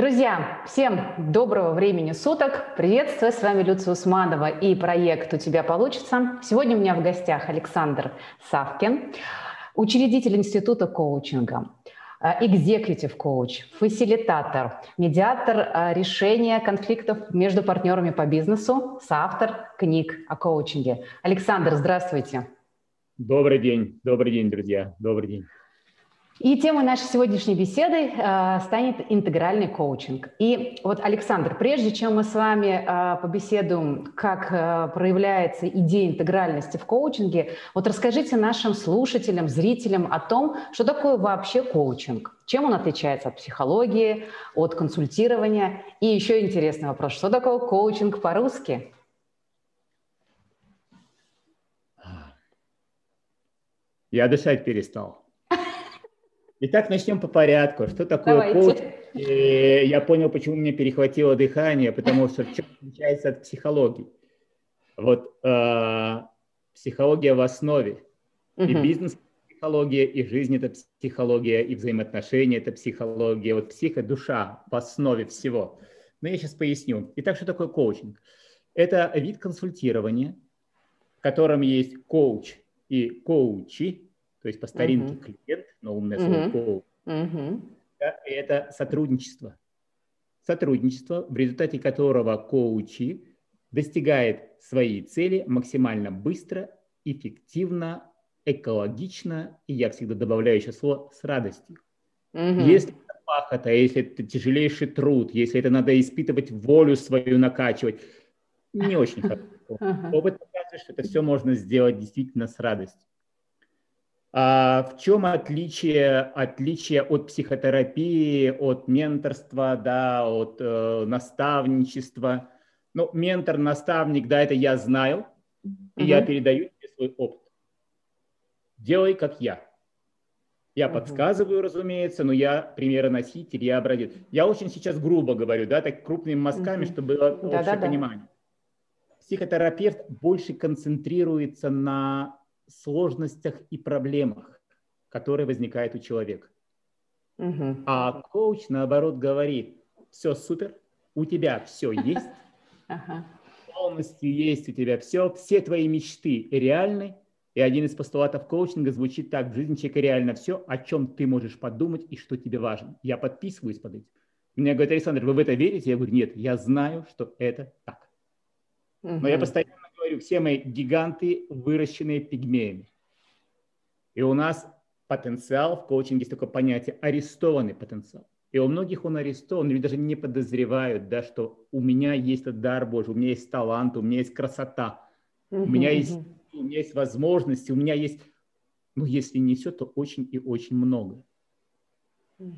Друзья, всем доброго времени суток. Приветствую, с вами Люция Усманова и проект «У тебя получится». Сегодня у меня в гостях Александр Савкин, учредитель Института коучинга, экзекутив коуч, фасилитатор, медиатор э, решения конфликтов между партнерами по бизнесу, соавтор книг о коучинге. Александр, здравствуйте. Добрый день, добрый день, друзья, добрый день. И темой нашей сегодняшней беседы э, станет интегральный коучинг. И вот, Александр, прежде чем мы с вами э, побеседуем, как э, проявляется идея интегральности в коучинге, вот расскажите нашим слушателям, зрителям о том, что такое вообще коучинг, чем он отличается от психологии, от консультирования. И еще интересный вопрос, что такое коучинг по-русски? Я дышать перестал. Итак, начнем по порядку. Что такое коуч? Я понял, почему мне перехватило дыхание, потому что чем отличается от психологии. Вот э, психология в основе. И бизнес психология, и жизнь это психология, и взаимоотношения это психология. Вот психо, душа в основе всего. Но я сейчас поясню. Итак, что такое коучинг? Это вид консультирования, в котором есть коуч и коучи, то есть по старинке клиент, но умное слово uh-huh. это сотрудничество. Сотрудничество, в результате которого коучи достигает своей цели максимально быстро, эффективно, экологично, и я всегда добавляю еще слово с радостью. Uh-huh. Если это пахота, если это тяжелейший труд, если это надо испытывать волю свою, накачивать, не очень хорошо. Опыт показывает, что это все можно сделать действительно с радостью. А в чем отличие, отличие от психотерапии, от менторства, да, от э, наставничества? Ну, ментор, наставник, да, это я знаю, и uh-huh. я передаю тебе свой опыт. Делай, как я. Я uh-huh. подсказываю, разумеется, но я примероноситель, я образец. Я очень сейчас грубо говорю, да, так крупными мазками, uh-huh. чтобы было общее Да-да-да. понимание. Психотерапевт больше концентрируется на сложностях и проблемах, которые возникают у человека. Угу. А коуч, наоборот, говорит, все супер, у тебя все есть, полностью есть у тебя все, все твои мечты реальны, и один из постулатов коучинга звучит так, в жизни человека реально все, о чем ты можешь подумать и что тебе важно. Я подписываюсь под этим. Мне говорят, Александр, вы в это верите? Я говорю, нет, я знаю, что это так. Но я постоянно говорю, все мы гиганты, выращенные пигмеями. И у нас потенциал, в коучинге есть такое понятие, арестованный потенциал. И у многих он арестован, люди даже не подозревают, да, что у меня есть этот дар Божий, у меня есть талант, у меня есть красота, у меня есть, у меня есть возможности, у меня есть, ну, если не все, то очень и очень много.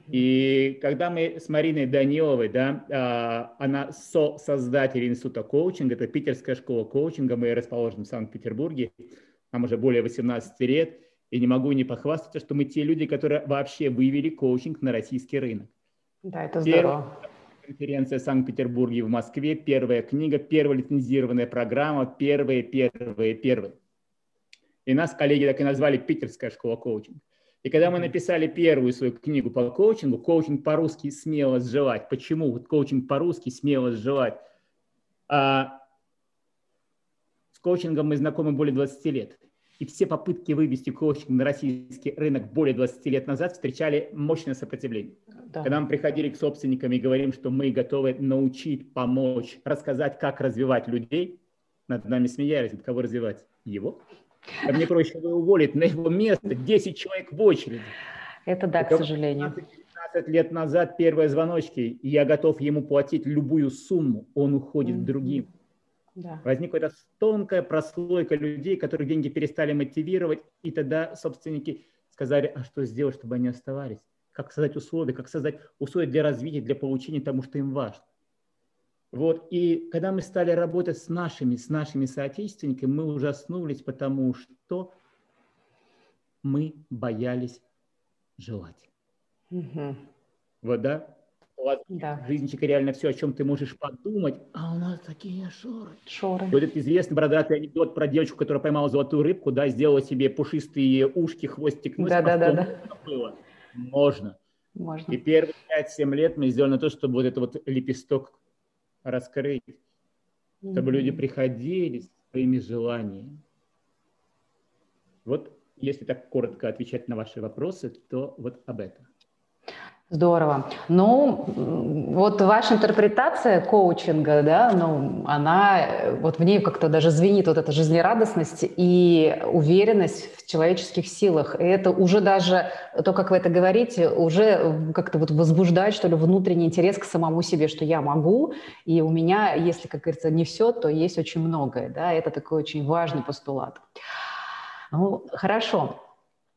И когда мы с Мариной Даниловой, да, а, она со-создатель института коучинга, это питерская школа коучинга, мы расположены в Санкт-Петербурге, нам уже более 18 лет, и не могу не похвастаться, что мы те люди, которые вообще вывели коучинг на российский рынок. Да, это здорово. конференция в Санкт-Петербурге в Москве, первая книга, первая лицензированная программа, первые, первые, первые. И нас коллеги так и назвали Питерская школа коучинга. И когда мы написали первую свою книгу по коучингу, коучинг по-русски смело сживать. Почему вот коучинг по-русски смело сживать? А, с коучингом мы знакомы более 20 лет. И все попытки вывести коучинг на российский рынок более 20 лет назад встречали мощное сопротивление. Да. Когда мы приходили к собственникам и говорим, что мы готовы научить, помочь, рассказать, как развивать людей, над нами смеялись, кого развивать? Его. А мне проще его уволить на его место 10 человек в очереди. Это да, к сожалению. 15 лет назад первые звоночки, и я готов ему платить любую сумму, он уходит mm-hmm. другим. Да. Возникла эта тонкая прослойка людей, которые деньги перестали мотивировать, и тогда собственники сказали, а что сделать, чтобы они оставались? Как создать условия, как создать условия для развития, для получения тому, что им важно. Вот, и когда мы стали работать с нашими, с нашими соотечественниками, мы ужаснулись, потому что мы боялись желать. Угу. Вот, да? да. Жизненчика реально все, о чем ты можешь подумать, а у нас такие шоры. Шоры. Вот этот известный бородатый анекдот про девочку, которая поймала золотую рыбку, да, сделала себе пушистые ушки, хвостик, нос. Да, да, да, да. Было. Можно. Можно. И первые 5-7 лет мы сделали на то, чтобы вот этот вот лепесток раскрыть, mm-hmm. чтобы люди приходили с своими желаниями. Вот если так коротко отвечать на ваши вопросы, то вот об этом. Здорово. Ну, вот ваша интерпретация коучинга, да, ну, она, вот в ней как-то даже звенит вот эта жизнерадостность и уверенность в человеческих силах. И это уже даже, то, как вы это говорите, уже как-то вот возбуждает, что ли, внутренний интерес к самому себе, что я могу, и у меня, если, как говорится, не все, то есть очень многое, да, это такой очень важный постулат. Ну, хорошо.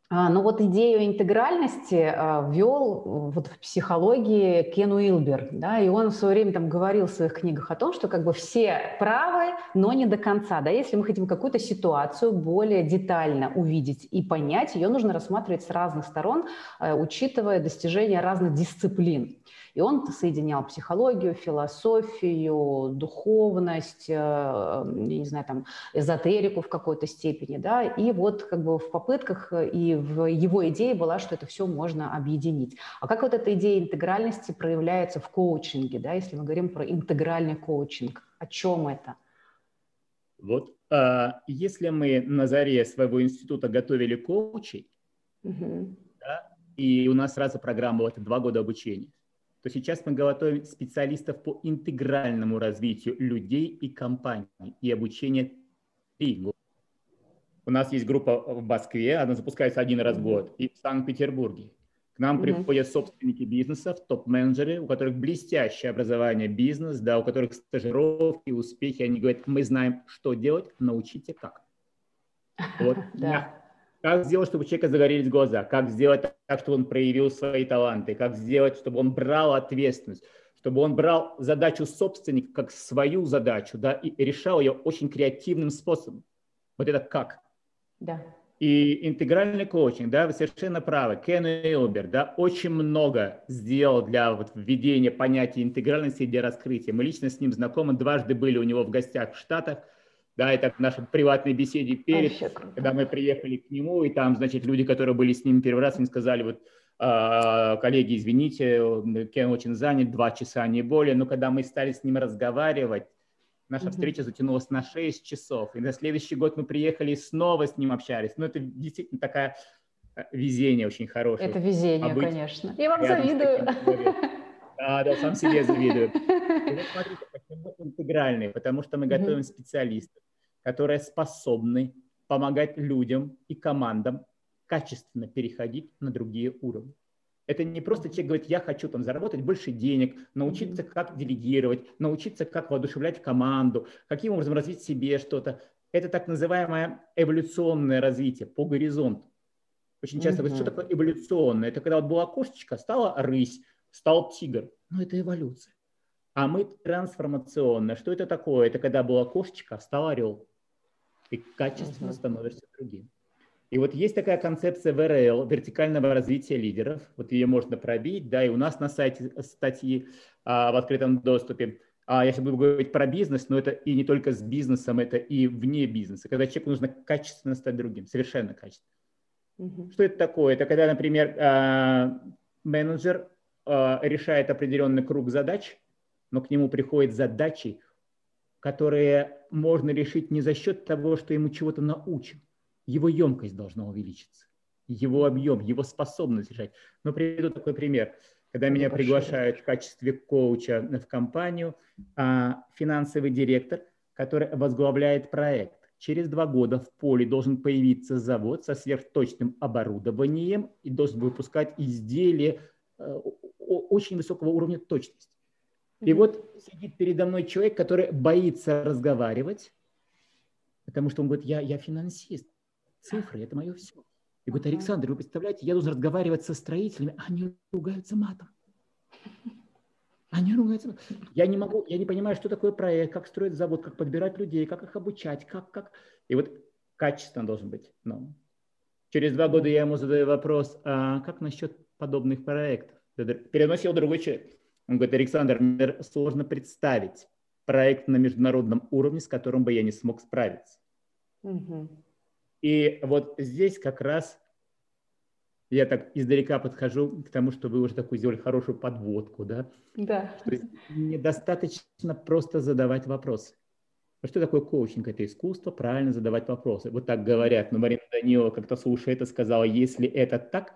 А, ну вот идею интегральности а, ввел вот в психологии Кен Уилбер, да, и он в свое время там говорил в своих книгах о том, что как бы все правы, но не до конца, да, если мы хотим какую-то ситуацию более детально увидеть и понять, ее нужно рассматривать с разных сторон, а, учитывая достижения разных дисциплин. И он соединял психологию, философию, духовность, э, я не знаю, там, эзотерику в какой-то степени, да, и вот как бы в попытках э, и в его идее была, что это все можно объединить. А как вот эта идея интегральности проявляется в коучинге, да, если мы говорим про интегральный коучинг, о чем это? Вот а, если мы на заре своего института готовили коучей, угу. да, и у нас сразу программа вот два года обучения, то сейчас мы готовим специалистов по интегральному развитию людей и компаний и обучение три года. У нас есть группа в Москве, она запускается один раз в год, и в Санкт-Петербурге. К нам mm-hmm. приходят собственники бизнесов, топ-менеджеры, у которых блестящее образование бизнес, да, у которых стажировки, успехи. Они говорят, мы знаем, что делать, научите как. Вот. да. Как сделать, чтобы у человека загорелись глаза? Как сделать так, чтобы он проявил свои таланты? Как сделать, чтобы он брал ответственность? Чтобы он брал задачу собственника как свою задачу, да, и решал ее очень креативным способом. Вот это как? Да. И интегральный коучинг, да, вы совершенно правы. Кен Илбер, да, очень много сделал для вот введения понятия интегральности и для раскрытия. Мы лично с ним знакомы, дважды были у него в гостях в Штатах – да, это в нашей приватной беседе перед, когда мы приехали к нему, и там, значит, люди, которые были с ним первый раз, они сказали, вот, «А, коллеги, извините, Кен очень занят, два часа, не более, но когда мы стали с ним разговаривать, наша mm-hmm. встреча затянулась на 6 часов, и на следующий год мы приехали и снова с ним общались. Ну, это действительно такая э, везение очень хорошее. Это везение, конечно. Я вам завидую. Да, да, сам себе завидую. И вот смотрите, почему интегральный? Потому что мы готовим специалистов, которые способны помогать людям и командам качественно переходить на другие уровни. Это не просто человек говорит, я хочу там заработать больше денег, научиться как делегировать, научиться как воодушевлять команду, каким образом развить себе что-то. Это так называемое эволюционное развитие по горизонту. Очень часто говорят, что такое эволюционное? Это когда вот была кошечка, стала рысь, стал тигр. Ну, это эволюция. А мы трансформационно. Что это такое? Это когда была кошечка, стал орел ты качественно становишься другим. И вот есть такая концепция ВРЛ, вертикального развития лидеров. Вот ее можно пробить, да, и у нас на сайте статьи а, в открытом доступе. А я сейчас буду говорить про бизнес, но это и не только с бизнесом, это и вне бизнеса, когда человеку нужно качественно стать другим, совершенно качественно. Угу. Что это такое? Это когда, например, а, менеджер а, решает определенный круг задач, но к нему приходят задачи, которые можно решить не за счет того, что ему чего-то научим. Его емкость должна увеличиться, его объем, его способность решать. Но приведу такой пример. Когда меня приглашают в качестве коуча в компанию, а финансовый директор, который возглавляет проект, через два года в поле должен появиться завод со сверхточным оборудованием и должен выпускать изделия э, очень высокого уровня точности. И вот сидит передо мной человек, который боится разговаривать, потому что он говорит, я, я финансист, цифры – это мое все. И говорит, Александр, вы представляете, я должен разговаривать со строителями, а они ругаются матом. Они ругаются. Я не могу, я не понимаю, что такое проект, как строить завод, как подбирать людей, как их обучать, как, как. И вот качественно должен быть. Но через два года я ему задаю вопрос, а как насчет подобных проектов? Переносил другой человек. Он говорит, Александр, мне сложно представить проект на международном уровне, с которым бы я не смог справиться. Угу. И вот здесь как раз Я так издалека подхожу к тому, что вы уже такую сделали хорошую подводку, да? Да. Недостаточно просто задавать вопросы. А что такое коучинг? Это искусство правильно задавать вопросы. Вот так говорят. Но Марина Данилова как-то слушая это сказала, если это так,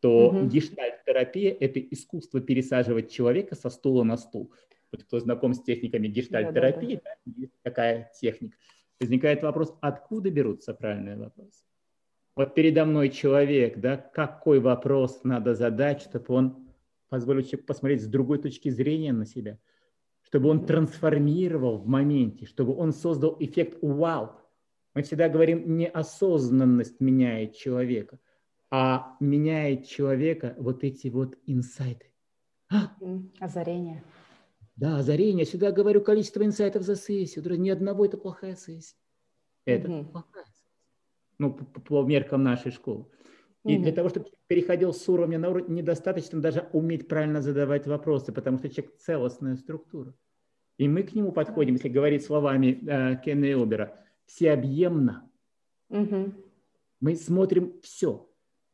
то угу. гештальт-терапия – это искусство пересаживать человека со стула на стул. Вот кто знаком с техниками гештальт-терапии, да, да, да. есть такая техника. Возникает вопрос, откуда берутся правильные вопросы? Вот передо мной человек, да, какой вопрос надо задать, чтобы он позволил человеку посмотреть с другой точки зрения на себя, чтобы он трансформировал в моменте, чтобы он создал эффект «вау». Мы всегда говорим, неосознанность меняет человека, а меняет человека вот эти вот инсайты. А! Озарение. Да, озарение. Сюда говорю количество инсайтов за сессию. Ни одного это плохая сессия. Это угу. плохая ну, по, по меркам нашей школы. И mm-hmm. для того, чтобы переходил с уровня на уровень, недостаточно даже уметь правильно задавать вопросы, потому что человек целостная структура. И мы к нему подходим, если говорить словами э, Кенна Элбера, всеобъемно. Mm-hmm. Мы смотрим все.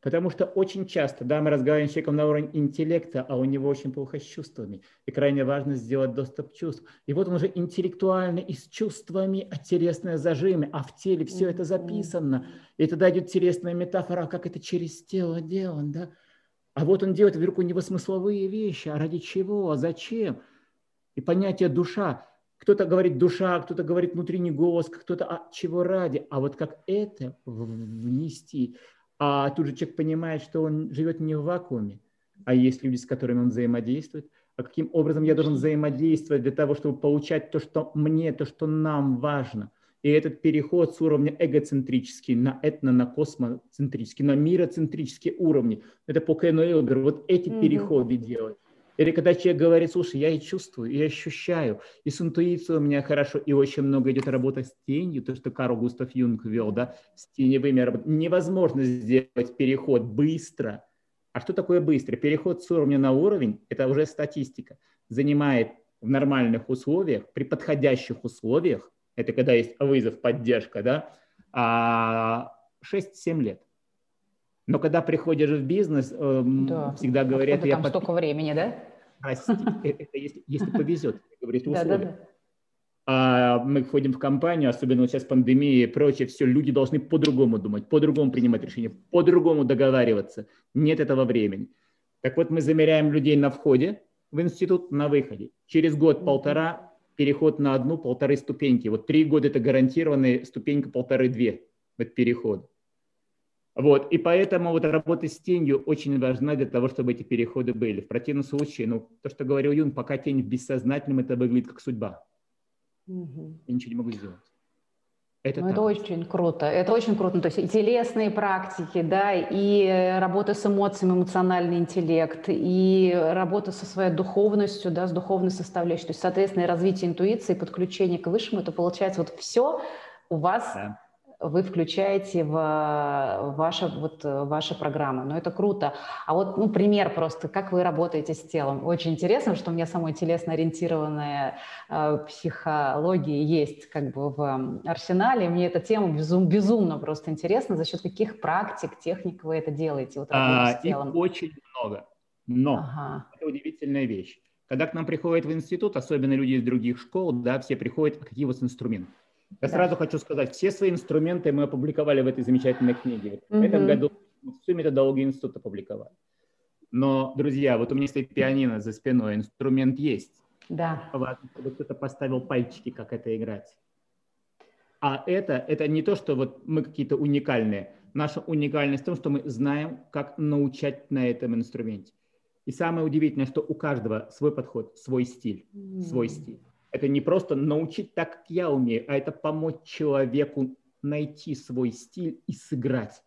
Потому что очень часто, да, мы разговариваем с человеком на уровне интеллекта, а у него очень плохо с чувствами. И крайне важно сделать доступ к чувствам. И вот он уже интеллектуально и с чувствами, а телесные зажимы, а в теле все это записано. И тогда идет телесная метафора, а как это через тело делано, да? А вот он делает вдруг у него смысловые вещи, а ради чего, а зачем? И понятие душа. Кто-то говорит душа, кто-то говорит внутренний голос, кто-то а чего ради. А вот как это внести – а тут же человек понимает, что он живет не в вакууме, а есть люди, с которыми он взаимодействует. А каким образом я должен взаимодействовать для того, чтобы получать то, что мне, то, что нам важно. И этот переход с уровня эгоцентрический на этно, на космоцентрический, на мироцентрические уровни, это по Кену Элберу, вот эти mm-hmm. переходы делать. Или когда человек говорит, слушай, я и чувствую, и ощущаю, и с интуицией у меня хорошо, и очень много идет работа с тенью, то, что Карл Густав Юнг вел, да, с теневыми работами. Невозможно сделать переход быстро. А что такое быстро? Переход с уровня на уровень – это уже статистика. Занимает в нормальных условиях, при подходящих условиях, это когда есть вызов, поддержка, да, 6-7 лет. Но когда приходишь в бизнес, э, да. всегда говорят... Откуда там я столько времени, да? Э, это если, если повезет, говорит условия. Да, да, да. А мы входим в компанию, особенно сейчас пандемия и прочее, все, люди должны по-другому думать, по-другому принимать решения, по-другому договариваться. Нет этого времени. Так вот, мы замеряем людей на входе в институт, на выходе. Через год-полтора переход на одну-полторы ступеньки. Вот три года – это гарантированная ступенька полторы-две, вот переход. Вот, и поэтому вот работа с тенью очень важна для того, чтобы эти переходы были. В противном случае, ну, то, что говорил Юн, пока тень в бессознательном, это выглядит как судьба. Угу. Я ничего не могу сделать. Это, ну, это очень круто. Это очень круто. То есть и телесные практики, да, и работа с эмоциями, эмоциональный интеллект, и работа со своей духовностью, да, с духовной составляющей. То есть, соответственно, и развитие интуиции, подключение к высшему, это получается вот все у вас да вы включаете в ваши, вот, ваши программы. Ну, это круто. А вот, ну, пример просто, как вы работаете с телом. Очень интересно, что у меня самая телесно-ориентированная э, психология есть как бы в арсенале. Мне эта тема безум, безумно просто интересна. За счет каких практик, техник вы это делаете? Вот, а, с телом? Их очень много. Но ага. это удивительная вещь. Когда к нам приходят в институт, особенно люди из других школ, да, все приходят, какие у вас инструменты? Я да. сразу хочу сказать, все свои инструменты мы опубликовали в этой замечательной книге. В этом году всю методологию института опубликовали. Но, друзья, вот у меня стоит пианино за спиной, инструмент есть. Да. Важно, чтобы кто-то поставил пальчики, как это играть. А это, это не то, что вот мы какие-то уникальные. Наша уникальность в том, что мы знаем, как научать на этом инструменте. И самое удивительное, что у каждого свой подход, свой стиль, mm. свой стиль. Это не просто научить так, как я умею, а это помочь человеку найти свой стиль и сыграть.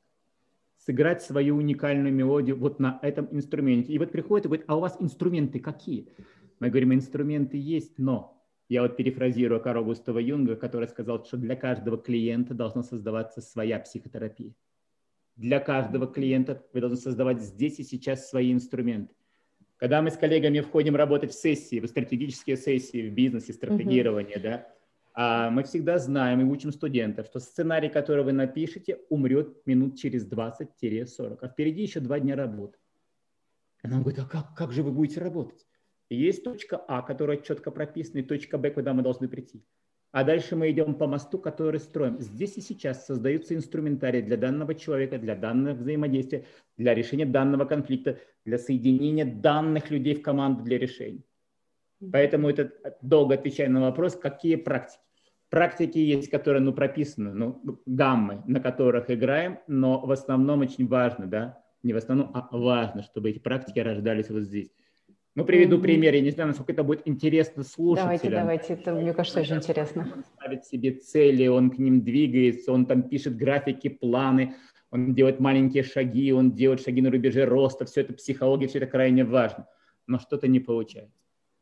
Сыграть свою уникальную мелодию вот на этом инструменте. И вот приходит и говорит, а у вас инструменты какие? Мы говорим, инструменты есть, но я вот перефразирую Карла Густава Юнга, который сказал, что для каждого клиента должна создаваться своя психотерапия. Для каждого клиента вы должны создавать здесь и сейчас свои инструменты. Когда мы с коллегами входим работать в сессии, в стратегические сессии, в бизнесе, стратегирование, uh-huh. да, А мы всегда знаем и учим студентов, что сценарий, который вы напишете, умрет минут через 20-40, а впереди еще два дня работы. Она говорит, а как, как же вы будете работать? есть точка А, которая четко прописана, и точка Б, куда мы должны прийти. А дальше мы идем по мосту, который строим. Здесь и сейчас создаются инструментарии для данного человека, для данного взаимодействия, для решения данного конфликта, для соединения данных людей в команду для решения. Поэтому это долго отвечая на вопрос, какие практики. Практики есть, которые ну, прописаны, ну, гаммы, на которых играем, но в основном очень важно, да, не в основном, а важно, чтобы эти практики рождались вот здесь. Ну, приведу пример. Я не знаю, насколько это будет интересно слушателям. Давайте, давайте. Это, мне кажется, очень интересно. Он ставит себе цели, он к ним двигается, он там пишет графики, планы, он делает маленькие шаги, он делает шаги на рубеже роста. Все это психология, все это крайне важно. Но что-то не получается.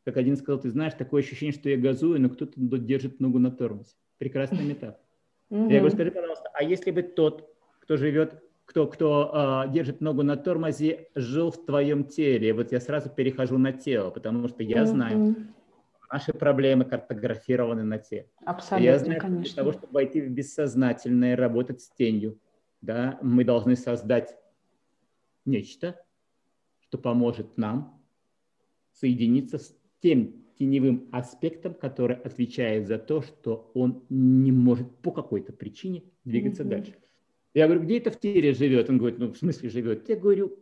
Как один сказал, ты знаешь, такое ощущение, что я газую, но кто-то держит ногу на тормозе. Прекрасная метафора. Mm-hmm. Я говорю, скажи, пожалуйста, а если бы тот, кто живет кто, кто э, держит ногу на тормозе, жил в твоем теле. Вот я сразу перехожу на тело, потому что я знаю, mm-hmm. наши проблемы картографированы на теле. Абсолютно, я знаю, конечно. Для того, чтобы войти в бессознательное, работать с тенью, да, мы должны создать нечто, что поможет нам соединиться с тем теневым аспектом, который отвечает за то, что он не может по какой-то причине двигаться mm-hmm. дальше. Я говорю, где это в теле живет? Он говорит, ну, в смысле живет? Я говорю,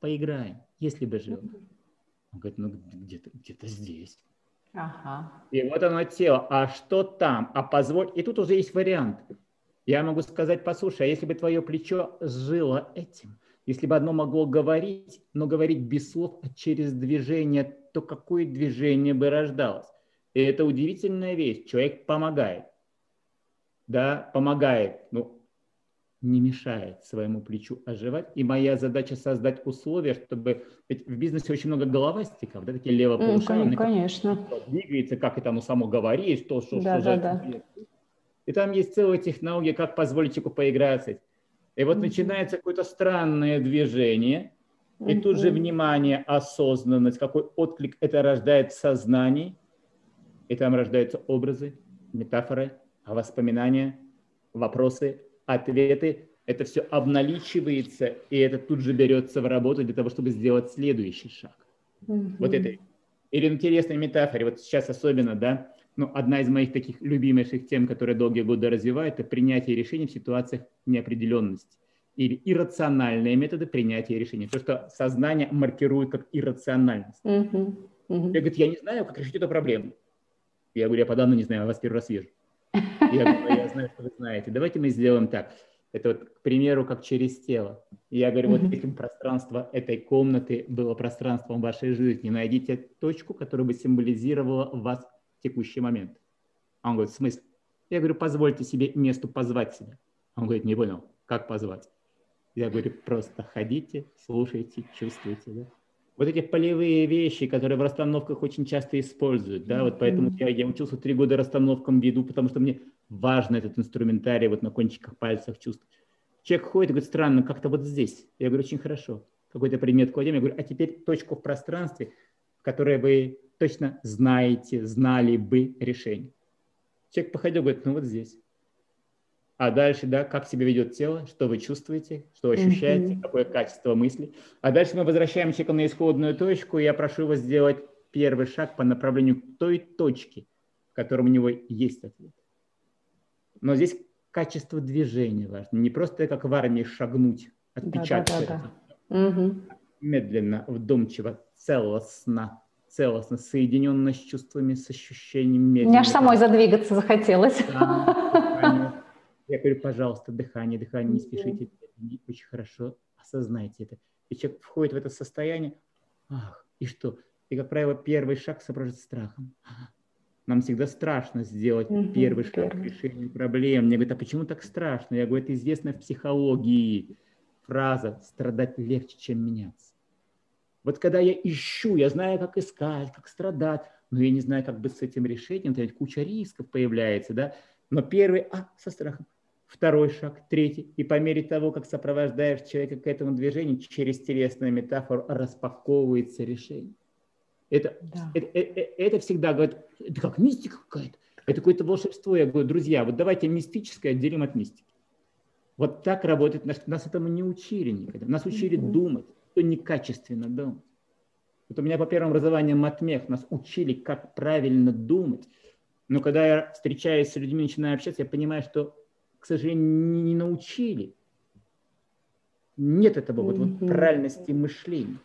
поиграем, если бы жил. Он говорит, ну, где-то где здесь. Ага. И вот оно тело. А что там? А позволь. И тут уже есть вариант. Я могу сказать, послушай, а если бы твое плечо жило этим, если бы одно могло говорить, но говорить без слов, а через движение, то какое движение бы рождалось? И это удивительная вещь. Человек помогает. Да, помогает. Ну, не мешает своему плечу оживать. И моя задача создать условия, чтобы... Ведь в бизнесе очень много головастиков, да, такие левополушарные. Mm, конечно. Двигается, как это оно само говорит, что, что, да, что да, да. И там есть целая технология, как позволить человеку поиграться. И вот mm-hmm. начинается какое-то странное движение, и mm-hmm. тут же внимание, осознанность, какой отклик это рождает в сознании. И там рождаются образы, метафоры, воспоминания, вопросы, ответы, это все обналичивается, и это тут же берется в работу для того, чтобы сделать следующий шаг. Mm-hmm. Вот это. Или интересная метафора, вот сейчас особенно, да, ну, одна из моих таких любимейших тем, которые долгие годы развиваю, это принятие решений в ситуациях неопределенности или иррациональные методы принятия решений. То, что сознание маркирует как иррациональность. Mm-hmm. Я говорю, я не знаю, как решить эту проблему. Я говорю, я по данному не знаю, я вас первый раз вижу. Я, я знаю, что вы знаете. Давайте мы сделаем так. Это вот, к примеру, как через тело. Я говорю, вот если пространство этой комнаты было пространством вашей жизни, найдите точку, которая бы символизировала вас в текущий момент. Он говорит, в смысле? Я говорю, позвольте себе месту позвать себя. Он говорит, не понял, как позвать? Я говорю, просто ходите, слушайте, чувствуйте. Да? Вот эти полевые вещи, которые в расстановках очень часто используют, да, вот поэтому я, я учился три года расстановкам веду, потому что мне важно этот инструментарий вот на кончиках пальцев чувствовать. Человек ходит и говорит, странно, как-то вот здесь. Я говорю, очень хорошо. Какой-то предмет кладем, я говорю, а теперь точку в пространстве, в которой вы точно знаете, знали бы решение. Человек походил, говорит, ну вот здесь. А дальше, да, как себя ведет тело, что вы чувствуете, что ощущаете, mm-hmm. какое качество мысли. А дальше мы возвращаемся на исходную точку, и я прошу вас сделать первый шаг по направлению к той точке, в котором у него есть ответ. Но здесь качество движения важно. Не просто как в армии шагнуть, отпечатать. Да, да, да, да. Угу. Медленно, вдумчиво, целостно, целостно, соединенно с чувствами, с ощущением. Мне аж самой задвигаться захотелось. Да, я говорю, пожалуйста, дыхание, дыхание, не спешите, очень хорошо, осознайте это. И человек входит в это состояние, ах, и что? И, как правило, первый шаг сопровождается страхом. Нам всегда страшно сделать угу, первый шаг к решению проблем. Мне говорят, а почему так страшно? Я говорю, это известная в психологии фраза «страдать легче, чем меняться». Вот когда я ищу, я знаю, как искать, как страдать, но я не знаю, как быть с этим решением, то есть куча рисков появляется, да. Но первый, а, со страхом второй шаг, третий. И по мере того, как сопровождаешь человека к этому движению, через телесную метафору распаковывается решение. Это, да. это, это, это всегда говорит, это как мистика какая-то. Это какое-то волшебство. Я говорю, друзья, вот давайте мистическое отделим от мистики. Вот так работает. Нас, нас этому не учили никогда. Нас учили mm-hmm. думать, что некачественно думать. Вот у меня по первому образованию матмех нас учили, как правильно думать. Но когда я встречаюсь с людьми, начинаю общаться, я понимаю, что, к сожалению, не научили. Нет этого вот, вот правильности мышления.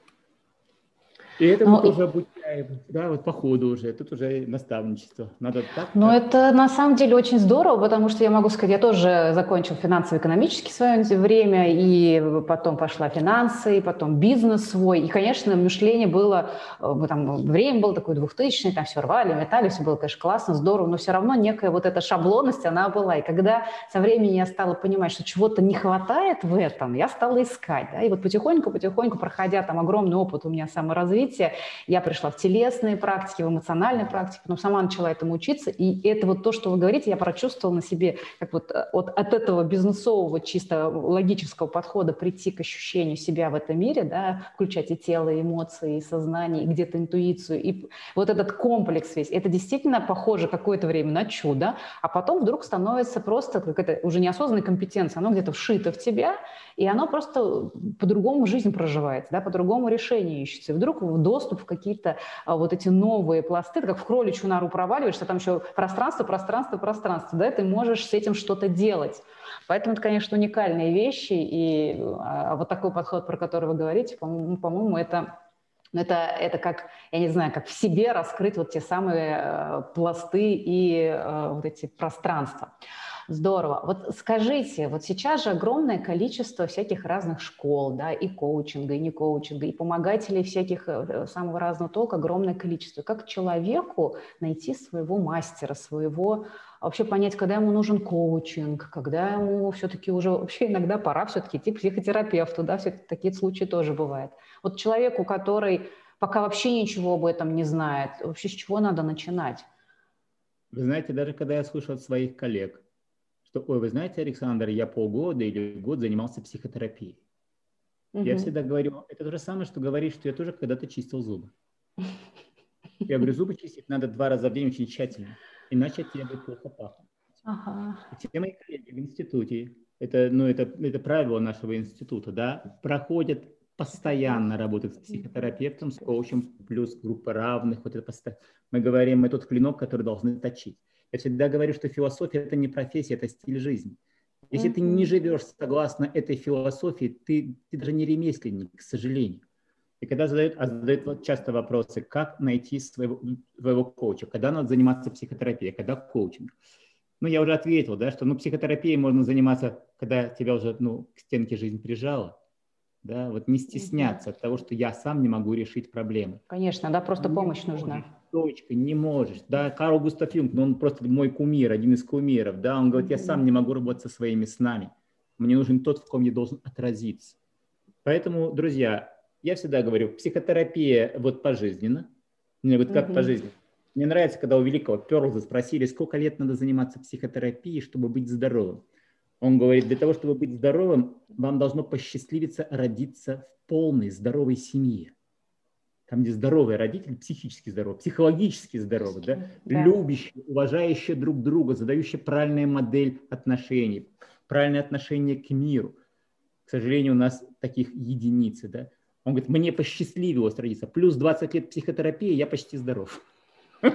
И это мы тоже обучаем, да, вот по ходу уже, тут уже наставничество. Надо так. Ну, это на самом деле очень здорово, потому что я могу сказать, я тоже закончил финансово-экономический свое время, и потом пошла финансы, и потом бизнес свой. И, конечно, мышление было, э, там, время было такое 2000 там все рвали, метали, все было, конечно, классно, здорово, но все равно некая вот эта шаблонность, она была. И когда со временем я стала понимать, что чего-то не хватает в этом, я стала искать, да, и вот потихоньку-потихоньку, проходя там огромный опыт у меня саморазвития, развития. Я пришла в телесные практики, в эмоциональные практики, но сама начала этому учиться. И это вот то, что вы говорите, я прочувствовала на себе, как вот э, от, от этого бизнесового, чисто логического подхода прийти к ощущению себя в этом мире, да, включать и тело, и эмоции, и сознание, и где-то интуицию. И вот этот комплекс весь, это действительно похоже какое-то время на чудо, а потом вдруг становится просто как это уже неосознанная компетенция, оно где-то вшито в тебя, и оно просто по-другому жизнь проживается, да, по-другому решение ищется. И вдруг доступ в какие-то вот эти новые пласты, ты как в кроличью нору проваливаешься, там еще пространство, пространство, пространство, да, ты можешь с этим что-то делать. Поэтому это, конечно, уникальные вещи, и а, вот такой подход, про который вы говорите, по-моему, по это это, это как, я не знаю, как в себе раскрыть вот те самые э, пласты и э, вот эти пространства. Здорово. Вот скажите, вот сейчас же огромное количество всяких разных школ, да, и коучинга, и не коучинга, и помогателей всяких э, самого разного толка огромное количество. Как человеку найти своего мастера, своего вообще понять, когда ему нужен коучинг, когда ему все-таки уже вообще иногда пора все-таки идти к психотерапевту, да, все такие случаи тоже бывают. Вот человеку, который пока вообще ничего об этом не знает, вообще с чего надо начинать? Вы знаете, даже когда я слышу от своих коллег, что, ой, вы знаете, Александр, я полгода или год занимался психотерапией. Угу. Я всегда говорю, это то же самое, что говорить, что я тоже когда-то чистил зубы. Я говорю, зубы чистить надо два раза в день очень тщательно, иначе от тебя будет плохо пахнуть. Ага. Все мои коллеги в институте, это, ну, это, это правило нашего института, да, проходят постоянно работают с психотерапевтом, с коучем, плюс группа равных. Вот это постоянно. Мы говорим, мы тот клинок, который должны точить. Я всегда говорю, что философия – это не профессия, это стиль жизни. Если mm-hmm. ты не живешь согласно этой философии, ты, ты даже не ремесленник, к сожалению. И когда задают, а задают часто вопросы, как найти своего, своего коуча, когда надо заниматься психотерапией, когда коучинг. Ну, я уже ответил, да, что ну, психотерапией можно заниматься, когда тебя уже ну, к стенке жизнь прижала. Да, вот не стесняться mm-hmm. от того, что я сам не могу решить проблемы. Конечно, да, просто помощь нужна точка, не можешь. Да, Карл Густав Юнг, ну он просто мой кумир, один из кумиров, да, он говорит, я сам не могу работать со своими снами. Мне нужен тот, в ком я должен отразиться. Поэтому, друзья, я всегда говорю, психотерапия вот пожизненно. Мне вот как mm пожизненно. Мне нравится, когда у великого Перлза спросили, сколько лет надо заниматься психотерапией, чтобы быть здоровым. Он говорит, для того, чтобы быть здоровым, вам должно посчастливиться родиться в полной здоровой семье там, где здоровый родитель, психически здоровый, психологически здоровый, да? да. любящий, уважающий друг друга, задающий правильную модель отношений, правильное отношение к миру. К сожалению, у нас таких единицы. Да? Он говорит, мне посчастливилось родиться. Плюс 20 лет психотерапии, я почти здоров.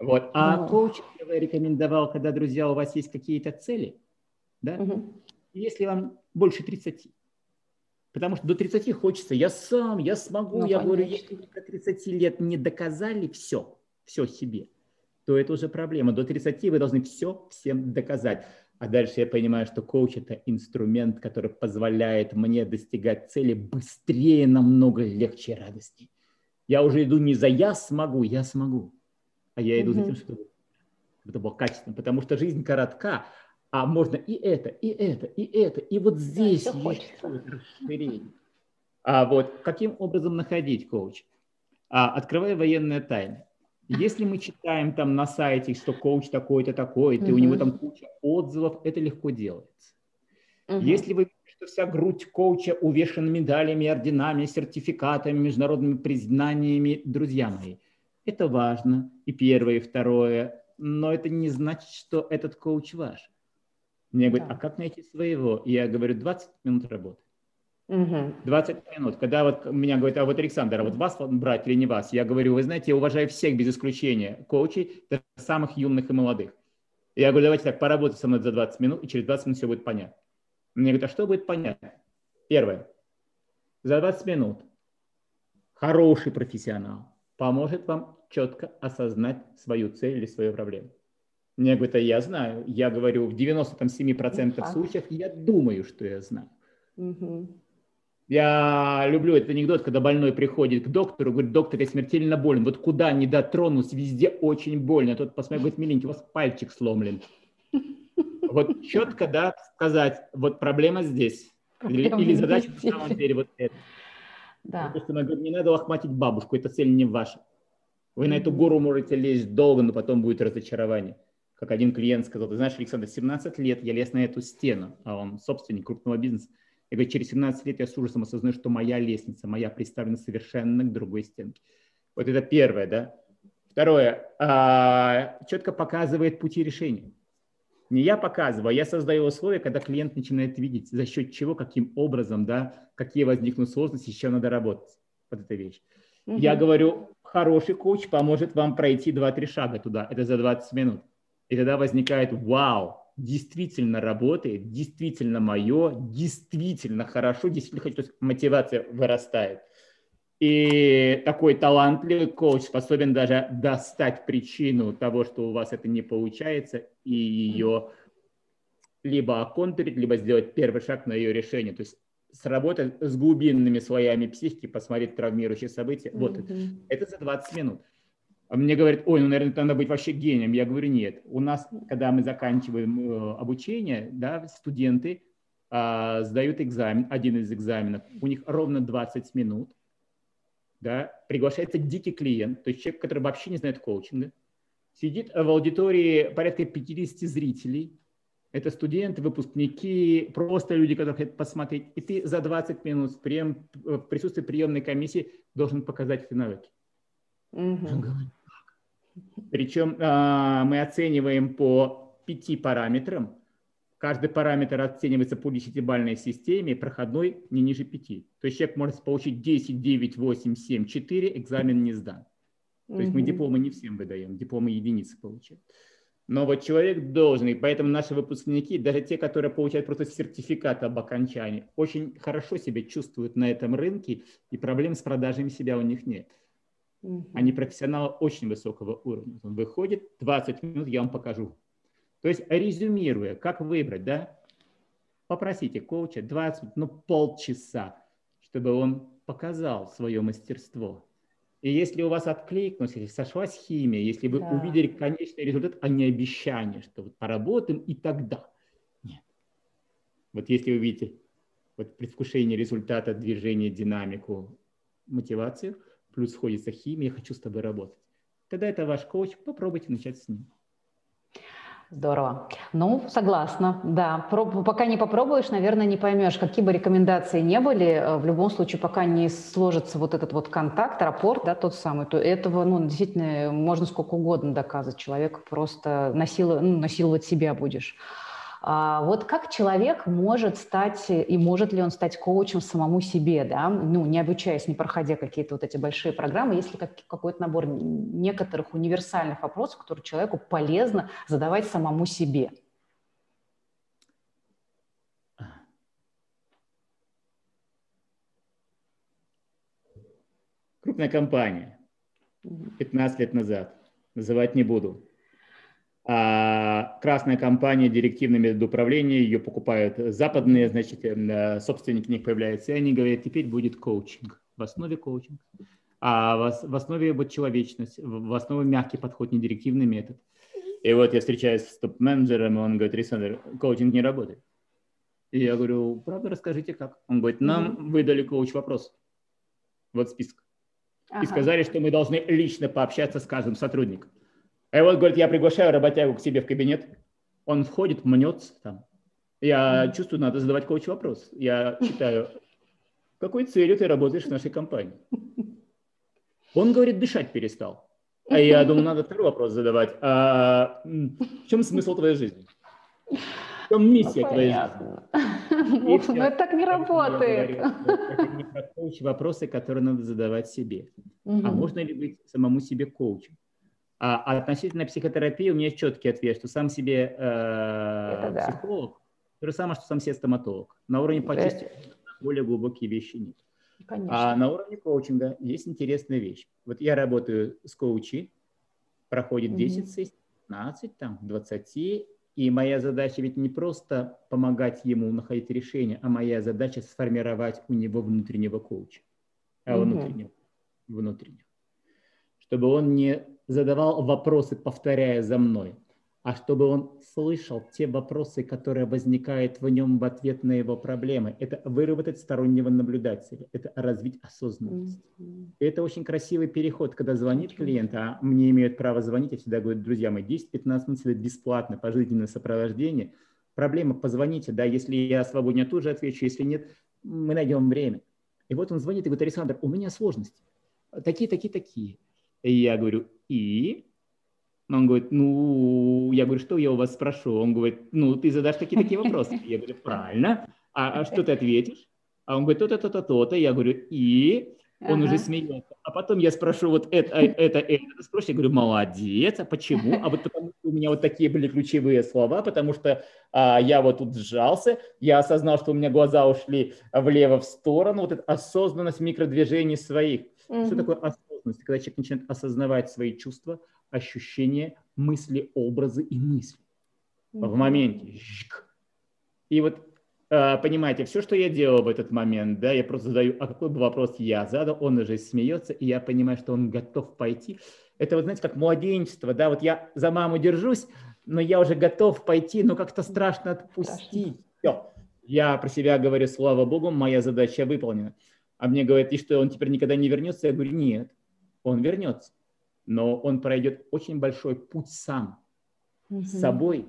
Вот. А ну. коуч я рекомендовал, когда, друзья, у вас есть какие-то цели, да? Если вам больше 30, Потому что до 30 хочется, я сам, я смогу, ну, я конечно. говорю, если до 30 лет не доказали все, все себе, то это уже проблема. До 30 вы должны все всем доказать. А дальше я понимаю, что коуч – это инструмент, который позволяет мне достигать цели быстрее, намного легче и радостнее. Я уже иду не за «я смогу», «я смогу», а я иду угу. за тем, чтобы это было качественно, потому что жизнь коротка, а можно и это, и это, и это, и вот здесь да, есть расширение. А вот каким образом находить коуч? А, открывая военные тайны. Если мы читаем там на сайте, что коуч такой-то, такой-то, угу. у него там куча отзывов, это легко делается. Угу. Если вы что вся грудь коуча увешана медалями, орденами, сертификатами, международными признаниями, друзья мои, Это важно, и первое, и второе, но это не значит, что этот коуч ваш. Мне говорят, да. а как найти своего? И я говорю, 20 минут работы. Угу. 20 минут. Когда вот меня говорят, а вот Александр, а вот вас брать или не вас? Я говорю, вы знаете, я уважаю всех без исключения коучей, даже самых юных и молодых. Я говорю, давайте так, поработайте со мной за 20 минут, и через 20 минут все будет понятно. Мне говорят, а что будет понятно? Первое. За 20 минут хороший профессионал поможет вам четко осознать свою цель или свою проблему. Мне говорят, а я знаю. Я говорю, в 97% случаев я думаю, что я знаю. Угу. Я люблю этот анекдот, когда больной приходит к доктору, говорит, доктор, я смертельно болен, вот куда не дотронусь, везде очень больно. А тот посмотрит, говорит, миленький, у вас пальчик сломлен. Вот четко, да, сказать, вот проблема здесь. Проблема или, или задача на самом деле вот это. Да. Просто она говорит, не надо лохматить бабушку, эта цель не ваша. Вы mm-hmm. на эту гору можете лезть долго, но потом будет разочарование. Как один клиент сказал, ты знаешь, Александр, 17 лет я лез на эту стену, а он собственник крупного бизнеса. Я говорю, через 17 лет я с ужасом осознаю, что моя лестница, моя представлена совершенно к другой стенке. Вот это первое, да. Второе, а, четко показывает пути решения. Не я показываю, а я создаю условия, когда клиент начинает видеть, за счет чего, каким образом, да, какие возникнут сложности, еще надо работать. Вот эта вещь. Угу. Я говорю, хороший коуч поможет вам пройти 2-3 шага туда. Это за 20 минут. И тогда возникает, вау, действительно работает, действительно мое, действительно хорошо, действительно то есть мотивация вырастает. И такой талантливый коуч способен даже достать причину того, что у вас это не получается, и ее либо оконтурить, либо сделать первый шаг на ее решение. То есть сработать с глубинными слоями психики, посмотреть травмирующие события. Mm-hmm. Вот это за 20 минут. А мне говорят, ой, ну, наверное, надо быть вообще гением. Я говорю, нет. У нас, когда мы заканчиваем э, обучение, да, студенты э, сдают экзамен, один из экзаменов, у них ровно 20 минут, да, приглашается дикий клиент, то есть человек, который вообще не знает коучинга, сидит в аудитории порядка 50 зрителей, это студенты, выпускники, просто люди, которые хотят посмотреть, и ты за 20 минут в, прием, в присутствии приемной комиссии должен показать эти навыки. Угу. Причем а, мы оцениваем по пяти параметрам. Каждый параметр оценивается по десятибальной системе, проходной не ниже пяти. То есть человек может получить 10, 9, 8, 7, 4, экзамен не сдан. То есть мы дипломы не всем выдаем, дипломы единицы получают. Но вот человек должен, и поэтому наши выпускники, даже те, которые получают просто сертификат об окончании, очень хорошо себя чувствуют на этом рынке, и проблем с продажами себя у них нет. Угу. Они профессионалы очень высокого уровня. Он выходит, 20 минут я вам покажу. То есть резюмируя, как выбрать, да, попросите коуча 20, ну полчаса, чтобы он показал свое мастерство. И если у вас откликнулось, если сошлась химия, если вы да. увидели конечный результат, а не обещание, что вот поработаем и тогда. Нет. Вот если вы видите вот предвкушение результата, движения, динамику, мотивацию – плюс сходится химия, я хочу с тобой работать. Тогда это ваш коуч, попробуйте начать с ним. Здорово. Ну, согласна, да. Пока не попробуешь, наверное, не поймешь, какие бы рекомендации не были. Э, в любом случае, пока не сложится вот этот вот контакт, рапорт, да, тот самый, то этого, ну, действительно, можно сколько угодно доказывать. Человек просто насилу, ну, насиловать себя будешь. А, вот как человек может стать, и может ли он стать коучем самому себе, да, ну, не обучаясь, не проходя какие-то вот эти большие программы, если как, какой-то набор некоторых универсальных вопросов, которые человеку полезно задавать самому себе? Крупная компания, 15 лет назад, называть не буду, а красная компания, директивный метод управления, ее покупают западные, значит, э, собственник них появляется, и они говорят, теперь будет коучинг, в основе коучинг. А в основе вот человечность, в основе мягкий подход, не директивный метод. И вот я встречаюсь с топ-менеджером, и он говорит, Александр, коучинг не работает. И я говорю, правда, расскажите как? Он говорит, нам выдали коуч-вопрос. Вот список. Ага. И сказали, что мы должны лично пообщаться с каждым сотрудником. А вот, говорит, я приглашаю работягу к себе в кабинет, он входит, мнется там. Я чувствую, надо задавать коуч вопрос. Я читаю, какой целью ты работаешь в нашей компании? Он, говорит, дышать перестал. А я думаю, надо второй вопрос задавать. А в чем смысл твоей жизни? В чем миссия ну, твоей жизни? Но это так не работает. Это не про коуч, вопросы, которые надо задавать себе. А можно ли быть самому себе коучем? А относительно психотерапии у меня есть четкий ответ, что сам себе э, психолог, то же самое, что сам себе стоматолог. На уровне почистки более глубокие вещи нет. Конечно. А на уровне коучинга есть интересная вещь. Вот я работаю с коучи, проходит 10 угу. сессий, 15, там, 20, и моя задача ведь не просто помогать ему находить решение, а моя задача сформировать у него внутреннего коуча. А угу. внутреннего. Внутреннего. Чтобы он не задавал вопросы, повторяя за мной, а чтобы он слышал те вопросы, которые возникают в нем в ответ на его проблемы. Это выработать стороннего наблюдателя, это развить осознанность. Mm-hmm. это очень красивый переход, когда звонит клиент, а мне имеют право звонить, я всегда говорю, друзья мои, 10-15 минут это бесплатно, пожизненное сопровождение. Проблема, позвоните, да, если я свободен, я тут же отвечу, если нет, мы найдем время. И вот он звонит и говорит, Александр, у меня сложности, такие, такие, такие. И я говорю, и? Он говорит, ну, я говорю, что я у вас спрошу? Он говорит, ну, ты задашь такие-такие вопросы. Я говорю, правильно. А, а что ты ответишь? А он говорит, то-то, то-то, то-то. Я говорю, и? Он ага. уже смеется. А потом я спрошу вот это, это, это. Спрошу, я говорю, молодец. А почему? А вот потому что у меня вот такие были ключевые слова, потому что а, я вот тут сжался, я осознал, что у меня глаза ушли влево в сторону. Вот эта осознанность микродвижений своих. Угу. Что такое осознанность? Когда человек начинает осознавать свои чувства, ощущения, мысли, образы и мысли. В моменте. И вот а, понимаете, все, что я делал в этот момент, да, я просто задаю, а какой бы вопрос я задал, он уже смеется, и я понимаю, что он готов пойти. Это вот, знаете, как младенчество, да, вот я за маму держусь, но я уже готов пойти, но как-то страшно отпустить. Все. Я про себя говорю, слава богу, моя задача выполнена. А мне говорят, и что, он теперь никогда не вернется? Я говорю, нет, он вернется но он пройдет очень большой путь сам, угу. с собой.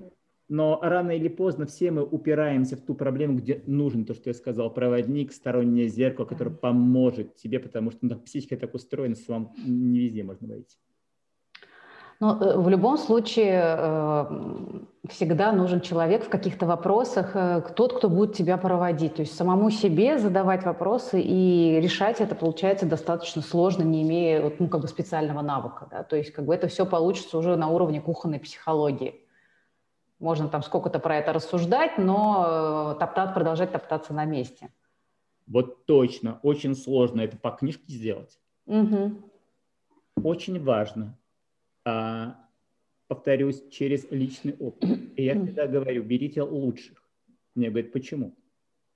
Но рано или поздно все мы упираемся в ту проблему, где нужен то, что я сказал, проводник, стороннее зеркало, которое поможет тебе, потому что ну, психика так устроена, что вам не везде можно войти. Но э, в любом случае э, всегда нужен человек в каких-то вопросах, э, тот, кто будет тебя проводить. То есть самому себе задавать вопросы и решать это получается достаточно сложно, не имея ну, как бы специального навыка. Да? То есть как бы это все получится уже на уровне кухонной психологии. Можно там сколько-то про это рассуждать, но топтать, продолжать топтаться на месте. Вот точно, очень сложно это по книжке сделать. Угу. Очень важно повторюсь, через личный опыт. И я всегда говорю, берите лучших. Мне говорят, почему?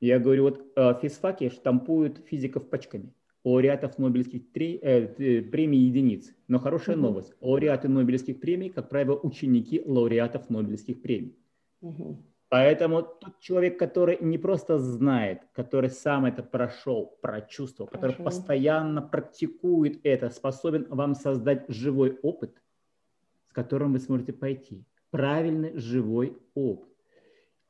Я говорю, вот э, физфаки штампуют физиков пачками, лауреатов Нобелевских три, э, премий единиц. Но хорошая угу. новость. Лауреаты Нобелевских премий, как правило, ученики лауреатов Нобелевских премий. Угу. Поэтому тот человек, который не просто знает, который сам это прошел, прочувствовал, который Хорошо. постоянно практикует это, способен вам создать живой опыт, которым вы сможете пойти. Правильный живой опыт.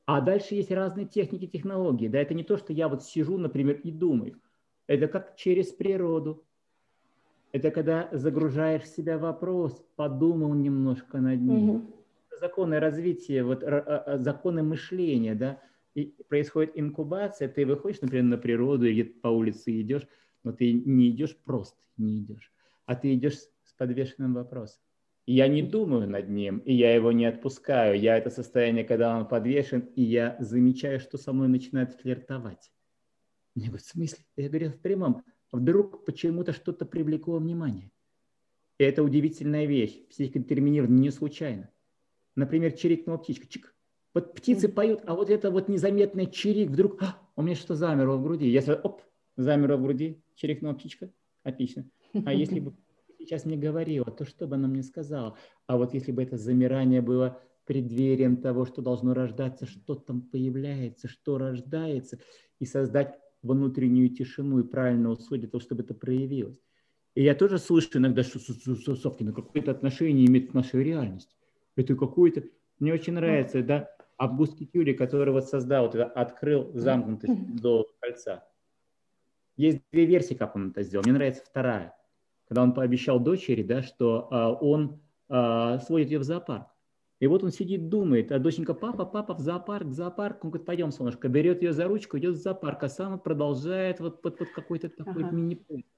А дальше есть разные техники, технологии. Да, это не то, что я вот сижу, например, и думаю. Это как через природу. Это когда загружаешь в себя вопрос, подумал немножко над ним. Угу. Законы развития, вот, а, а, законы мышления, да, и происходит инкубация, ты выходишь, например, на природу, или по улице идешь, но ты не идешь просто, не идешь, а ты идешь с подвешенным вопросом. Я не думаю над ним, и я его не отпускаю. Я это состояние, когда он подвешен, и я замечаю, что со мной начинает флиртовать. Мне говорят, в смысле? Я говорю, в прямом. Вдруг почему-то что-то привлекло внимание. И это удивительная вещь. Психика детерминирована не случайно. Например, чирикнула птичка. Чик. Вот птицы поют, а вот это вот незаметный чирик вдруг, а, у меня что замерло в груди. Я сразу, оп, замерло в груди, чирикнула птичка. Отлично. А если бы сейчас мне говорила, то что бы она мне сказала? А вот если бы это замирание было преддверием того, что должно рождаться, что там появляется, что рождается, и создать внутреннюю тишину и правильное условие для того, чтобы это проявилось. И я тоже слышу иногда, что Совкина какое-то отношение имеет к нашей реальности. Это какое-то... Мне очень нравится, да, Август Китюри, который вот создал, вот, открыл замкнутость до кольца. Есть две версии, как он это сделал. Мне нравится вторая – когда он пообещал дочери, да, что а, он а, сводит ее в зоопарк. И вот он сидит, думает, а доченька, папа, папа, в зоопарк, в зоопарк. Он говорит, пойдем, солнышко, берет ее за ручку, идет в зоопарк, а сам продолжает вот, вот, вот какой-то такой ага. мини-поезд.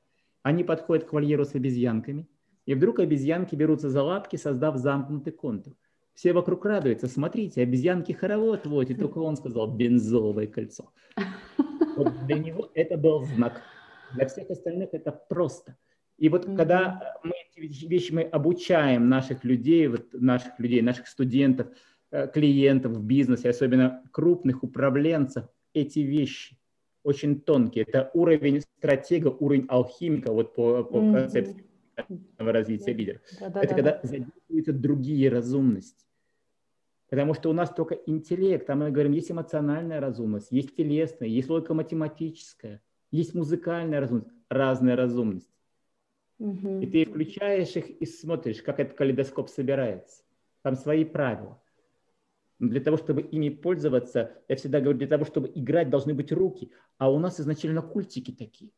Они подходят к вольеру с обезьянками, и вдруг обезьянки берутся за лапки, создав замкнутый контур. Все вокруг радуются, смотрите, обезьянки хоровод вот, и только он сказал бензоловое кольцо. Вот для него это был знак. Для всех остальных это просто. И вот mm-hmm. когда мы эти вещи мы обучаем наших людей, вот наших людей, наших студентов, э, клиентов в бизнесе, особенно крупных управленцев, эти вещи очень тонкие. Это уровень стратега, уровень алхимика вот по, по mm-hmm. концепции развития лидера. Да, да, это да, когда да. задействуются другие разумности. Потому что у нас только интеллект, а мы говорим, есть эмоциональная разумность, есть телесная, есть логика математическая, есть музыкальная разумность, разная разумность. Угу. И ты включаешь их и смотришь, как этот калейдоскоп собирается. Там свои правила. Но для того, чтобы ими пользоваться, я всегда говорю, для того, чтобы играть, должны быть руки. А у нас изначально культики такие.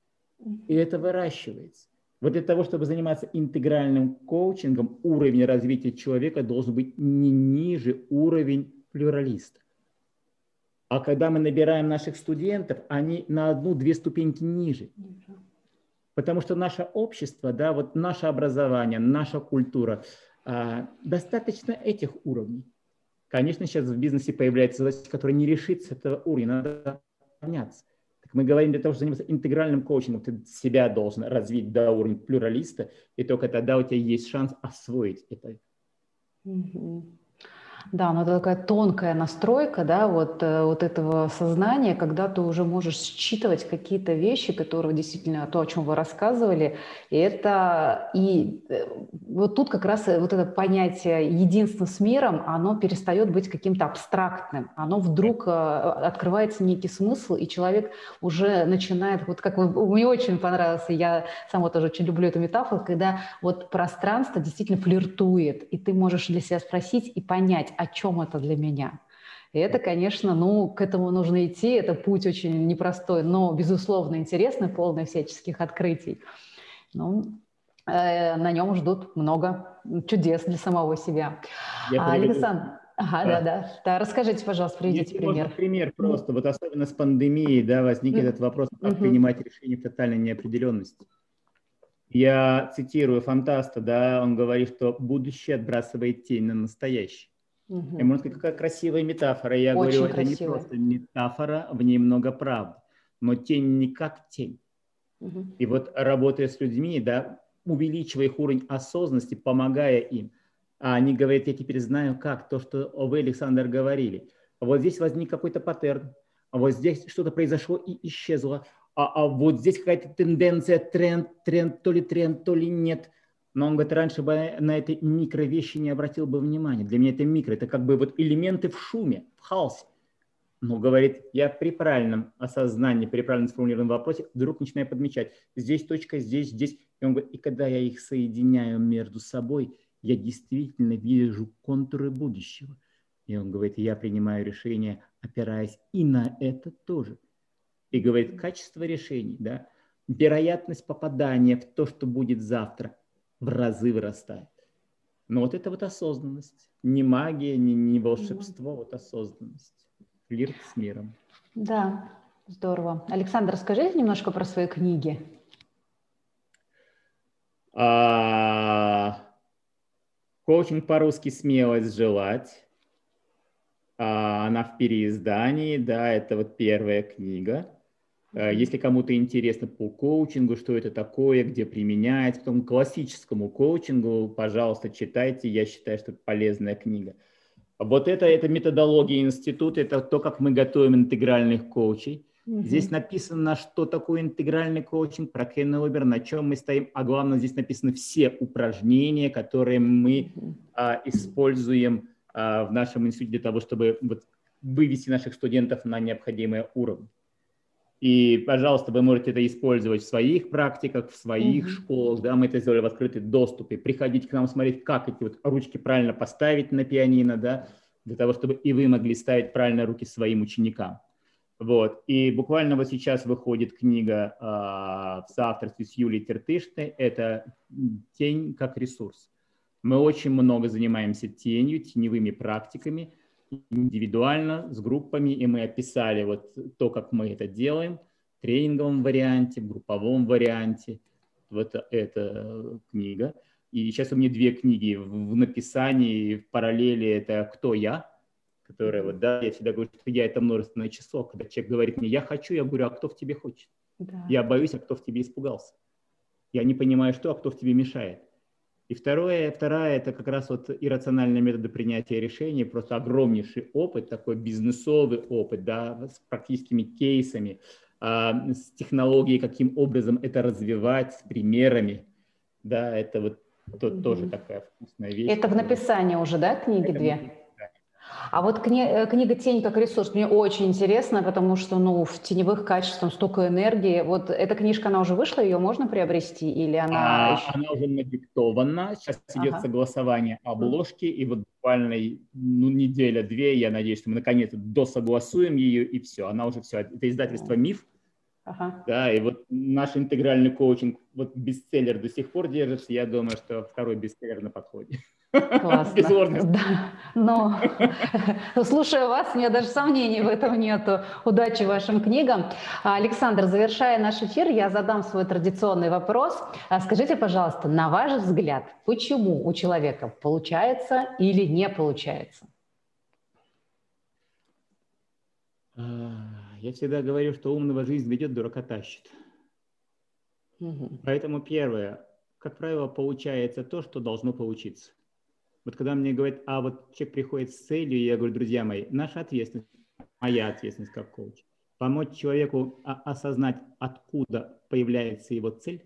И это выращивается. Вот для того, чтобы заниматься интегральным коучингом, уровень развития человека должен быть не ниже уровень плюралиста. А когда мы набираем наших студентов, они на одну-две ступеньки ниже. Потому что наше общество, да, вот наше образование, наша культура, а, достаточно этих уровней. Конечно, сейчас в бизнесе появляется задача, которая не решится этого уровня, надо поняться. Так мы говорим, для того, чтобы заниматься интегральным коучингом, ты себя должен развить до уровня плюралиста, и только тогда у тебя есть шанс освоить это. Mm-hmm. Да, но это такая тонкая настройка, да, вот, э, вот этого сознания, когда ты уже можешь считывать какие-то вещи, которые действительно то, о чем вы рассказывали, и это и э, вот тут как раз вот это понятие единства с миром, оно перестает быть каким-то абстрактным, оно вдруг э, открывается некий смысл, и человек уже начинает, вот как мне очень понравилось, я сама тоже очень люблю эту метафору, когда вот пространство действительно флиртует, и ты можешь для себя спросить и понять, о чем это для меня. И это, конечно, ну, к этому нужно идти, это путь очень непростой, но, безусловно, интересный, полный всяческих открытий. Ну, э, на нем ждут много чудес для самого себя. Я а, Александр, Ага, да. да, да. Да, расскажите, пожалуйста, приведите Если пример. Можно пример просто, вот особенно с пандемией, да, возник mm. этот вопрос, как mm-hmm. принимать решения в тотальной неопределенности. Я цитирую фантаста, да, он говорит, что будущее отбрасывает тень на настоящее. Угу. И можно сказать, какая красивая метафора. Я Очень говорю, красивая. это не просто метафора, в ней много правды. Но тень не как тень. Угу. И вот работая с людьми, да, увеличивая их уровень осознанности, помогая им, а они говорят, я теперь знаю, как то, что вы, Александр, говорили. Вот здесь возник какой-то паттерн, а вот здесь что-то произошло и исчезло, а, а вот здесь какая-то тенденция, тренд, тренд, то ли тренд, то ли нет – но он говорит, раньше бы на эти микровещи не обратил бы внимания. Для меня это микро, это как бы вот элементы в шуме, в хаосе. Но, говорит, я при правильном осознании, при правильно сформулированном вопросе вдруг начинаю подмечать, здесь точка, здесь, здесь. И он говорит, и когда я их соединяю между собой, я действительно вижу контуры будущего. И он говорит, я принимаю решение, опираясь и на это тоже. И говорит, качество решений, да, вероятность попадания в то, что будет завтра, в разы вырастает. Но вот это вот осознанность. Не магия, не, не волшебство, вот осознанность. Флирт с миром. Да, здорово. Александр, расскажите немножко про свои книги. А, коучинг по-русски «Смелость желать». А, она в переиздании, да, это вот первая книга. Э, если кому-то интересно по коучингу, что это такое, где применяется, потом классическому коучингу, пожалуйста, читайте. Я считаю, что это полезная книга. Вот это, это методология института, это то, как мы готовим интегральных коучей. Угу. Здесь написано, что такое интегральный коучинг, про Кен Обер, на чем мы стоим, а главное, здесь написаны все упражнения, которые мы угу. а, используем а, в нашем институте для того, чтобы вот, вывести наших студентов на необходимые уровни. И, пожалуйста, вы можете это использовать в своих практиках, в своих mm-hmm. школах. Да, мы это сделали в открытом доступе. Приходите к нам смотреть, как эти вот ручки правильно поставить на пианино, да, для того, чтобы и вы могли ставить правильно руки своим ученикам. Вот. И буквально вот сейчас выходит книга э, в соавторстве с Юлией Тертышной. Это «Тень как ресурс». Мы очень много занимаемся тенью, теневыми практиками, индивидуально, с группами, и мы описали вот то, как мы это делаем в тренинговом варианте, в групповом варианте. Вот эта книга. И сейчас у меня две книги в написании, в параллели это «Кто я?», которая вот, да, я всегда говорю, что я это множественное число. Когда человек говорит мне «я хочу», я говорю «а кто в тебе хочет?» да. Я боюсь, а кто в тебе испугался? Я не понимаю, что, а кто в тебе мешает? И второе, вторая – это как раз вот иррациональные методы принятия решений, просто огромнейший опыт, такой бизнесовый опыт, да, с практическими кейсами, а, с технологией, каким образом это развивать, с примерами, да, это вот то, mm тоже такая вкусная вещь. Это в написании уже, да, книги это две? А вот кни- э, книга «Тень как ресурс» мне очень интересна, потому что ну, в теневых качествах столько энергии. Вот эта книжка, она уже вышла, ее можно приобрести или она а, еще... Она уже надиктована, сейчас ага. идет согласование обложки, и вот буквально ну, неделя-две, я надеюсь, что мы наконец досогласуем ее, и все, она уже все. Это издательство «Миф», Ага. Да, и вот наш интегральный коучинг, вот бестселлер до сих пор держится, я думаю, что второй бестселлер на подходе. Классно. Да. Но, слушая вас, у меня даже сомнений в этом нету. Удачи вашим книгам. Александр, завершая наш эфир, я задам свой традиционный вопрос. А скажите, пожалуйста, на ваш взгляд, почему у человека получается или не получается? А, я всегда говорю, что умного жизнь ведет, дурака тащит. Угу. Поэтому первое, как правило, получается то, что должно получиться. Вот когда мне говорят, а вот человек приходит с целью, я говорю, друзья мои, наша ответственность, моя ответственность как коуч, помочь человеку осознать, откуда появляется его цель,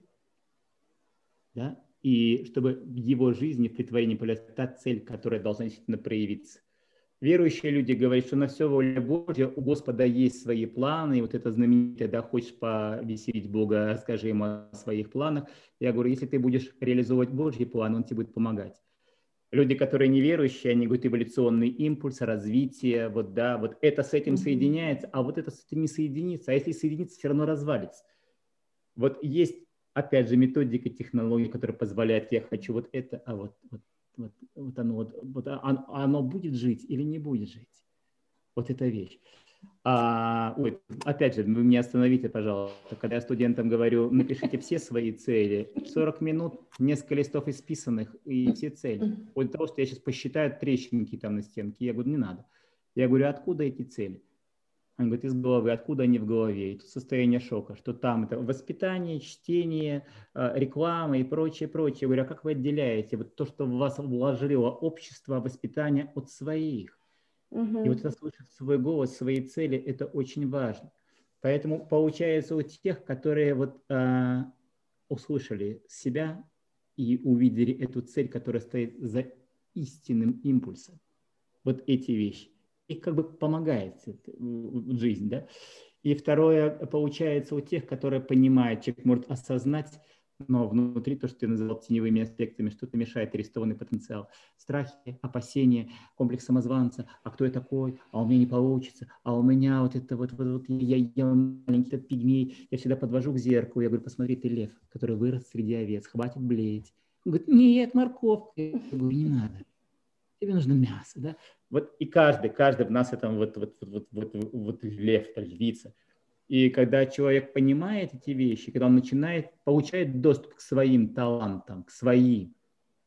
да, и чтобы в его жизни, в притворении появилась та цель, которая должна действительно проявиться. Верующие люди говорят, что на все воля Божья, у Господа есть свои планы, и вот это знаменитое, да, хочешь повеселить Бога, скажи ему о своих планах. Я говорю, если ты будешь реализовывать Божьи планы, Он тебе будет помогать. Люди, которые неверующие, они говорят эволюционный импульс, развитие, вот да, вот это с этим соединяется, а вот это с этим не соединится, а если соединится, все равно развалится. Вот есть, опять же, методика, технология, которая позволяет, я хочу вот это, а вот, вот, вот, вот оно, вот, вот оно, оно будет жить или не будет жить. Вот эта вещь. А, ой, опять же, вы меня остановите, пожалуйста. Когда я студентам говорю, напишите все свои цели, 40 минут, несколько листов исписанных и все цели. Вот того, что я сейчас посчитаю трещинки там на стенке, я говорю, не надо. Я говорю, откуда эти цели? Он говорит, из головы. Откуда они в голове? И тут состояние шока, что там это воспитание, чтение, а, реклама и прочее, прочее. Я говорю, а как вы отделяете вот то, что в вас вложило общество, воспитание от своих? Угу. И вот это слышать свой голос, свои цели, это очень важно. Поэтому получается у тех, которые вот а, услышали себя и увидели эту цель, которая стоит за истинным импульсом, вот эти вещи, их как бы помогает жизнь, да. И второе, получается у тех, которые понимают, человек может осознать но внутри то, что ты называл теневыми аспектами, что-то мешает арестованный потенциал. Страхи, опасения, комплекс самозванца, а кто я такой, а у меня не получится, а у меня вот это вот, вот, вот я, я маленький этот пигмей, я всегда подвожу к зеркалу, я говорю, посмотри, ты лев, который вырос среди овец, хватит блеять. Он говорит, нет, морковка. Я говорю, не надо, тебе нужно мясо, да? Вот и каждый, каждый в нас это вот, вот, вот, вот, вот, вот лев, львица – и когда человек понимает эти вещи, когда он начинает, получает доступ к своим талантам, к своим,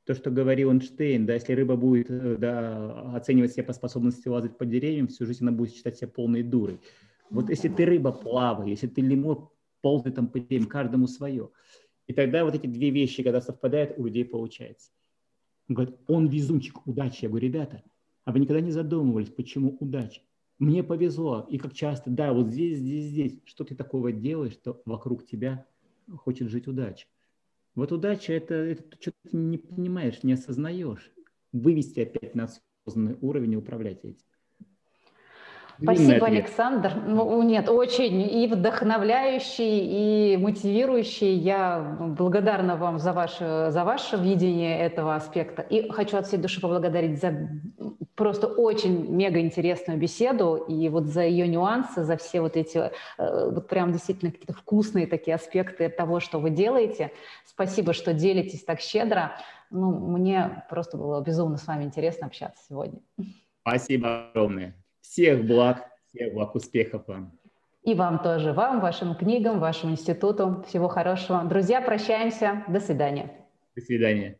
то, что говорил Эйнштейн, да, если рыба будет э, да, оценивать себя по способности лазать по деревьям, всю жизнь она будет считать себя полной дурой. Вот если ты рыба плавай, если ты лемур, ползай там по деревьям, каждому свое. И тогда вот эти две вещи, когда совпадают, у людей получается. Он говорит, он везунчик, удачи. Я говорю, ребята, а вы никогда не задумывались, почему удача? Мне повезло, и как часто, да, вот здесь, здесь, здесь, что ты такого делаешь, что вокруг тебя хочет жить удача. Вот удача это, это что ты не понимаешь, не осознаешь. Вывести опять на осознанный уровень и управлять этим. Спасибо, Александр. Ну, нет, очень и вдохновляющий, и мотивирующий. Я благодарна вам за ваше, за ваше видение этого аспекта. И хочу от всей души поблагодарить за просто очень мега интересную беседу, и вот за ее нюансы, за все вот эти, э, вот прям действительно какие-то вкусные такие аспекты того, что вы делаете. Спасибо, что делитесь так щедро. Ну, мне просто было безумно с вами интересно общаться сегодня. Спасибо огромное. Всех благ, всех благ, успехов вам. И вам тоже, вам, вашим книгам, вашему институту. Всего хорошего. Друзья, прощаемся. До свидания. До свидания.